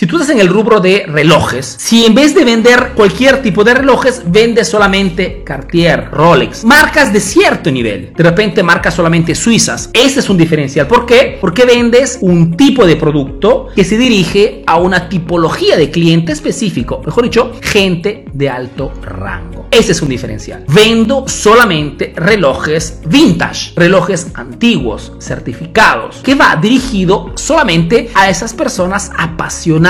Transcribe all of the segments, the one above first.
Si tú estás en el rubro de relojes, si en vez de vender cualquier tipo de relojes, vendes solamente Cartier, Rolex, marcas de cierto nivel, de repente marcas solamente suizas, ese es un diferencial. ¿Por qué? Porque vendes un tipo de producto que se dirige a una tipología de cliente específico, mejor dicho, gente de alto rango. Ese es un diferencial. Vendo solamente relojes vintage, relojes antiguos, certificados, que va dirigido solamente a esas personas apasionadas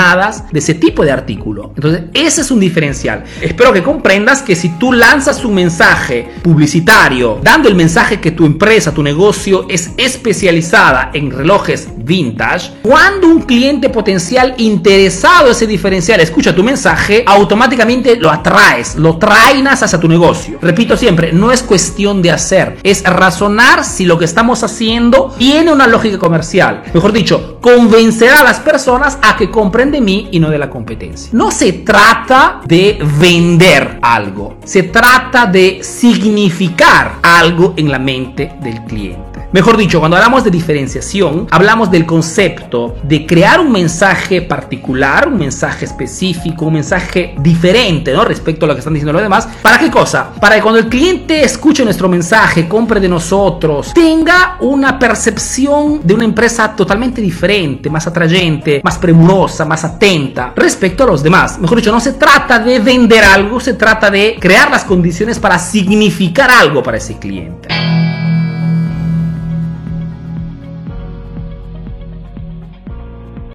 de ese tipo de artículo. Entonces, ese es un diferencial. Espero que comprendas que si tú lanzas un mensaje publicitario dando el mensaje que tu empresa, tu negocio es especializada en relojes vintage, cuando un cliente potencial interesado ese diferencial escucha tu mensaje, automáticamente lo atraes, lo trainas hacia tu negocio. Repito siempre, no es cuestión de hacer, es razonar si lo que estamos haciendo tiene una lógica comercial. Mejor dicho, convencer a las personas a que compren de mí y no de la competencia. No se trata de vender algo, se trata de significar algo en la mente del cliente. Mejor dicho, cuando hablamos de diferenciación, hablamos del concepto de crear un mensaje particular, un mensaje específico, un mensaje diferente, ¿no? Respecto a lo que están diciendo los demás. ¿Para qué cosa? Para que cuando el cliente escuche nuestro mensaje, compre de nosotros, tenga una percepción de una empresa totalmente diferente, más atrayente, más premurosa, más atenta respecto a los demás. Mejor dicho, no se trata de vender algo, se trata de crear las condiciones para significar algo para ese cliente.